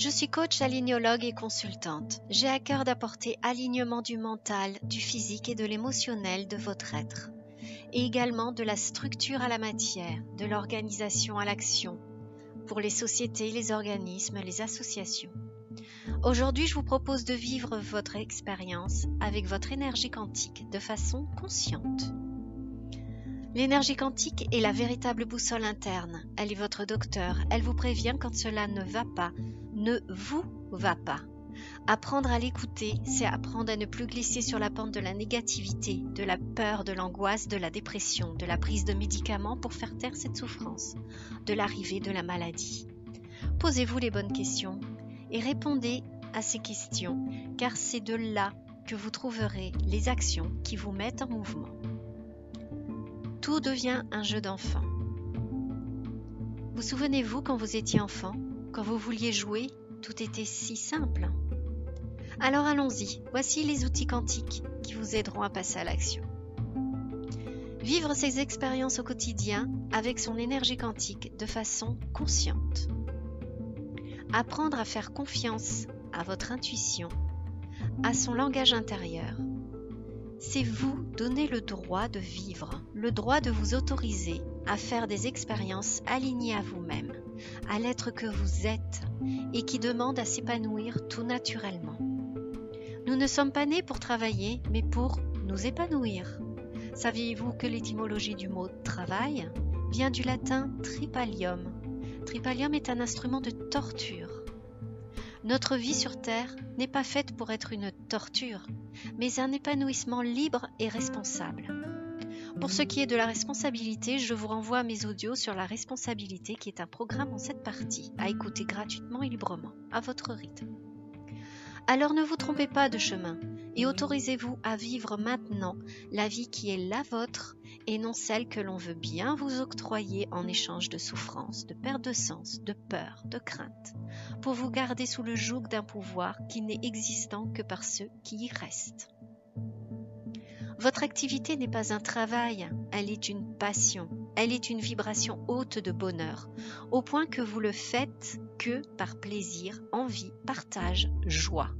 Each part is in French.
Je suis coach alignologue et consultante. J'ai à cœur d'apporter alignement du mental, du physique et de l'émotionnel de votre être, et également de la structure à la matière, de l'organisation à l'action, pour les sociétés, les organismes, les associations. Aujourd'hui, je vous propose de vivre votre expérience avec votre énergie quantique de façon consciente. L'énergie quantique est la véritable boussole interne. Elle est votre docteur. Elle vous prévient quand cela ne va pas, ne vous va pas. Apprendre à l'écouter, c'est apprendre à ne plus glisser sur la pente de la négativité, de la peur, de l'angoisse, de la dépression, de la prise de médicaments pour faire taire cette souffrance, de l'arrivée de la maladie. Posez-vous les bonnes questions et répondez à ces questions, car c'est de là que vous trouverez les actions qui vous mettent en mouvement tout devient un jeu d'enfant. Vous souvenez-vous quand vous étiez enfant, quand vous vouliez jouer, tout était si simple Alors allons-y, voici les outils quantiques qui vous aideront à passer à l'action. Vivre ces expériences au quotidien avec son énergie quantique de façon consciente. Apprendre à faire confiance à votre intuition, à son langage intérieur, c'est vous donner le droit de vivre, le droit de vous autoriser à faire des expériences alignées à vous-même, à l'être que vous êtes et qui demande à s'épanouir tout naturellement. Nous ne sommes pas nés pour travailler, mais pour nous épanouir. Saviez-vous que l'étymologie du mot travail vient du latin tripalium Tripalium est un instrument de torture. Notre vie sur Terre n'est pas faite pour être une torture, mais un épanouissement libre et responsable. Pour ce qui est de la responsabilité, je vous renvoie à mes audios sur la responsabilité qui est un programme en cette partie, à écouter gratuitement et librement, à votre rythme. Alors ne vous trompez pas de chemin et autorisez-vous à vivre maintenant la vie qui est la vôtre et non celle que l'on veut bien vous octroyer en échange de souffrance, de perte de sens, de peur, de crainte, pour vous garder sous le joug d'un pouvoir qui n'est existant que par ceux qui y restent. Votre activité n'est pas un travail, elle est une passion, elle est une vibration haute de bonheur, au point que vous le faites que par plaisir, envie, partage, joie.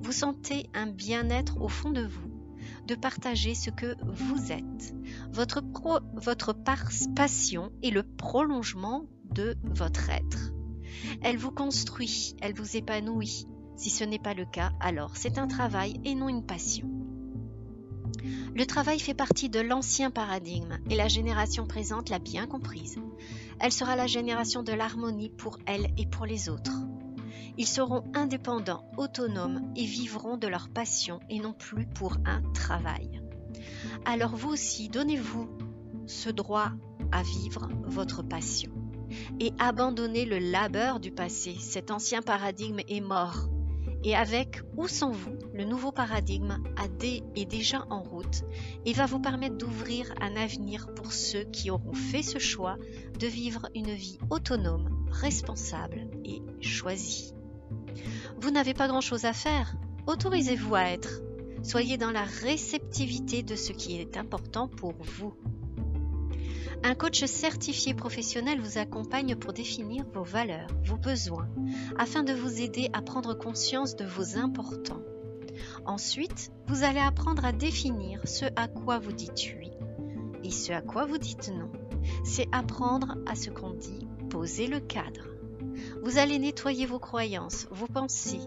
Vous sentez un bien-être au fond de vous de partager ce que vous êtes. Votre, passion est le prolongement de votre être. Elle vous construit, elle vous épanouit. Si ce n'est pas le cas, alors c'est un travail et non une passion. Le travail fait partie de l'ancien paradigme et la génération présente l'a bien comprise. Elle sera la génération de l'harmonie pour elle et pour les autres. Ils seront indépendants, autonomes et vivront de leur passion et non plus pour un travail. Alors vous aussi, donnez-vous ce droit à vivre votre passion et abandonnez le labeur du passé. Cet ancien paradigme est mort. Et avec ou sans vous, le nouveau paradigme est déjà en route et va vous permettre d'ouvrir un avenir pour ceux qui auront fait ce choix de vivre une vie autonome, responsable et choisie. Vous n'avez pas grand-chose à faire. Autorisez-vous à être. Soyez dans la réceptivité de ce qui est important pour vous. Un coach certifié professionnel vous accompagne pour définir vos valeurs, vos besoins, afin de vous aider à prendre conscience de vos importants. Ensuite, vous allez apprendre à définir ce à quoi vous dites oui et ce à quoi vous dites non. C'est apprendre à ce qu'on dit, poser le cadre. Vous allez nettoyer vos croyances, vos pensées,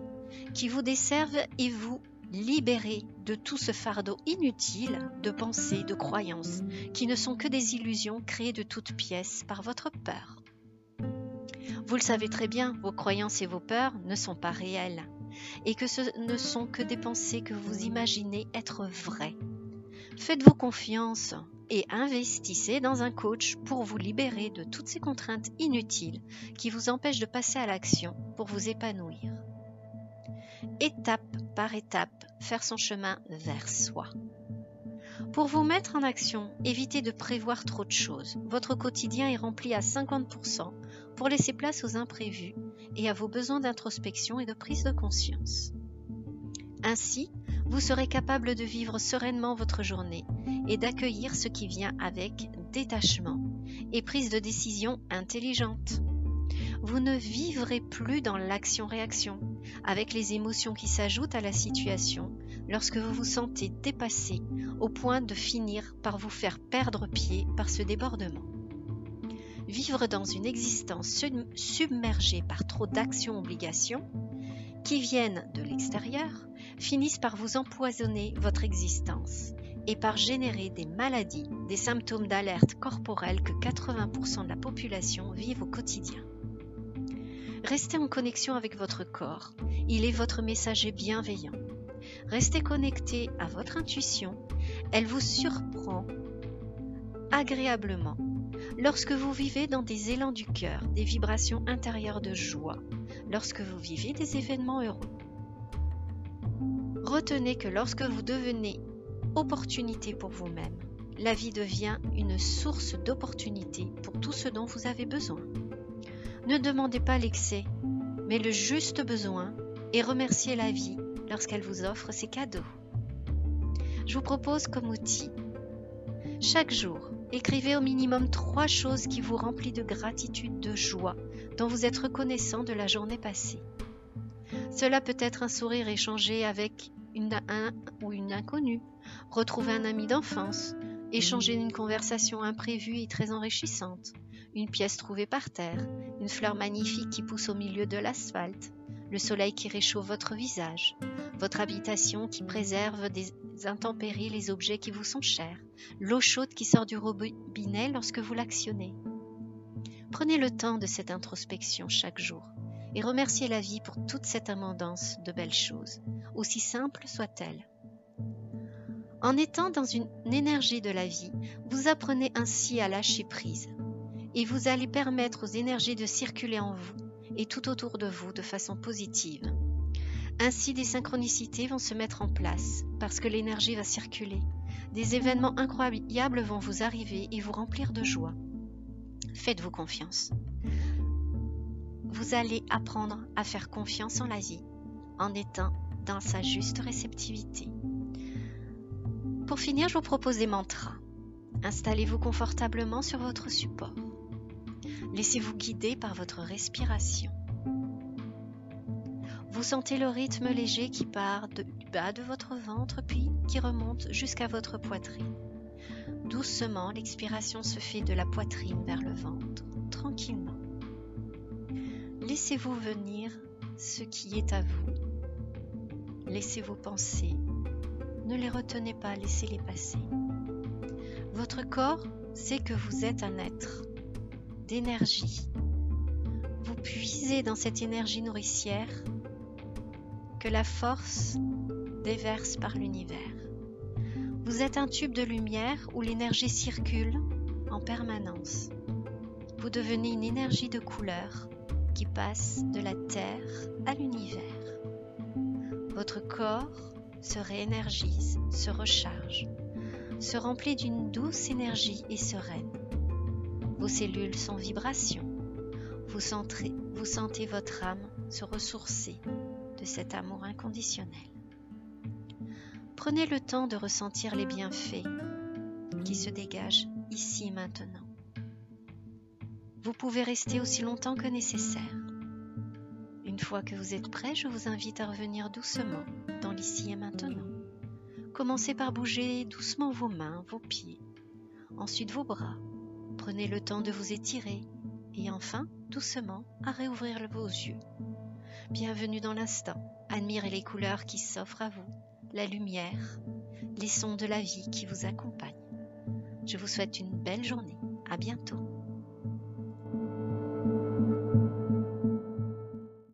qui vous desservent et vous libérer de tout ce fardeau inutile de pensées, de croyances, qui ne sont que des illusions créées de toutes pièces par votre peur. Vous le savez très bien, vos croyances et vos peurs ne sont pas réelles, et que ce ne sont que des pensées que vous imaginez être vraies. Faites-vous confiance, et investissez dans un coach pour vous libérer de toutes ces contraintes inutiles qui vous empêchent de passer à l'action pour vous épanouir. Étape par étape, faire son chemin vers soi. Pour vous mettre en action, évitez de prévoir trop de choses. Votre quotidien est rempli à 50% pour laisser place aux imprévus et à vos besoins d'introspection et de prise de conscience. Ainsi, vous serez capable de vivre sereinement votre journée et d'accueillir ce qui vient avec détachement et prise de décision intelligente. vous ne vivrez plus dans l'action-réaction, avec les émotions qui s'ajoutent à la situation lorsque vous vous sentez dépassé au point de finir par vous faire perdre pied par ce débordement. Vivre dans une existence submergée par trop d'actions-obligations qui viennent de l'extérieur finissent par vous empoisonner votre existence et par générer des maladies, des symptômes d'alerte corporelle que 80% de la population vivent au quotidien. Restez en connexion avec votre corps. Il est votre messager bienveillant. Restez connecté à votre intuition. Elle vous surprend agréablement lorsque vous vivez dans des élans du cœur, des vibrations intérieures de joie, lorsque vous vivez des événements heureux. Retenez que lorsque vous devenez opportunité pour vous-même, la vie devient une source d'opportunité pour tout ce dont vous avez besoin. Ne demandez pas l'excès, mais le juste besoin et remerciez la vie lorsqu'elle vous offre ses cadeaux. Je vous propose comme outil. Chaque jour, écrivez au minimum trois choses qui vous remplissent de gratitude, de joie, dont vous êtes reconnaissant de la journée passée. Cela peut être un sourire échangé avec une, un ou une inconnue, retrouver un ami d'enfance, échanger une conversation imprévue et très enrichissante, une pièce trouvée par terre, une fleur magnifique qui pousse au milieu de l'asphalte, le soleil qui réchauffe votre visage, votre habitation qui préserve des intempéries les objets qui vous sont chers, l'eau chaude qui sort du robinet lorsque vous l'actionnez. Prenez le temps de cette introspection chaque jour et remerciez la vie pour toute cette abondance de belles choses, aussi simples soient-elles. En étant dans une énergie de la vie, vous apprenez ainsi à lâcher prise, et vous allez permettre aux énergies de circuler en vous et tout autour de vous de façon positive. Ainsi, des synchronicités vont se mettre en place parce que l'énergie va circuler. Des événements incroyables vont vous arriver et vous remplir de joie. Faites-vous confiance. Vous allez apprendre à faire confiance en la vie en étant dans sa juste réceptivité. Pour finir, je vous propose des mantras. Installez-vous confortablement sur votre support. Laissez-vous guider par votre respiration. Vous sentez le rythme léger qui part du bas de votre ventre puis qui remonte jusqu'à votre poitrine. Doucement, l'expiration se fait de la poitrine vers le ventre, tranquillement. Laissez-vous venir ce qui est à vous. Laissez vos pensées. Ne les retenez pas, laissez-les passer. Votre corps sait que vous êtes un être d'énergie. Vous puisez dans cette énergie nourricière que la force déverse par l'univers. Vous êtes un tube de lumière où l'énergie circule en permanence. Vous devenez une énergie de couleur qui passe de la Terre à l'univers. Votre corps se réénergise, se recharge, se remplit d'une douce énergie et sereine. Vos cellules sont vibrations. Vous, vous sentez votre âme se ressourcer de cet amour inconditionnel. Prenez le temps de ressentir les bienfaits qui se dégagent ici maintenant. Vous pouvez rester aussi longtemps que nécessaire. Une fois que vous êtes prêt, je vous invite à revenir doucement dans l'ici et maintenant. Commencez par bouger doucement vos mains, vos pieds, ensuite vos bras, Prenez le temps de vous étirer et enfin, doucement, à réouvrir vos yeux. Bienvenue dans l'instant. Admirez les couleurs qui s'offrent à vous, la lumière, les sons de la vie qui vous accompagnent. Je vous souhaite une belle journée. À bientôt.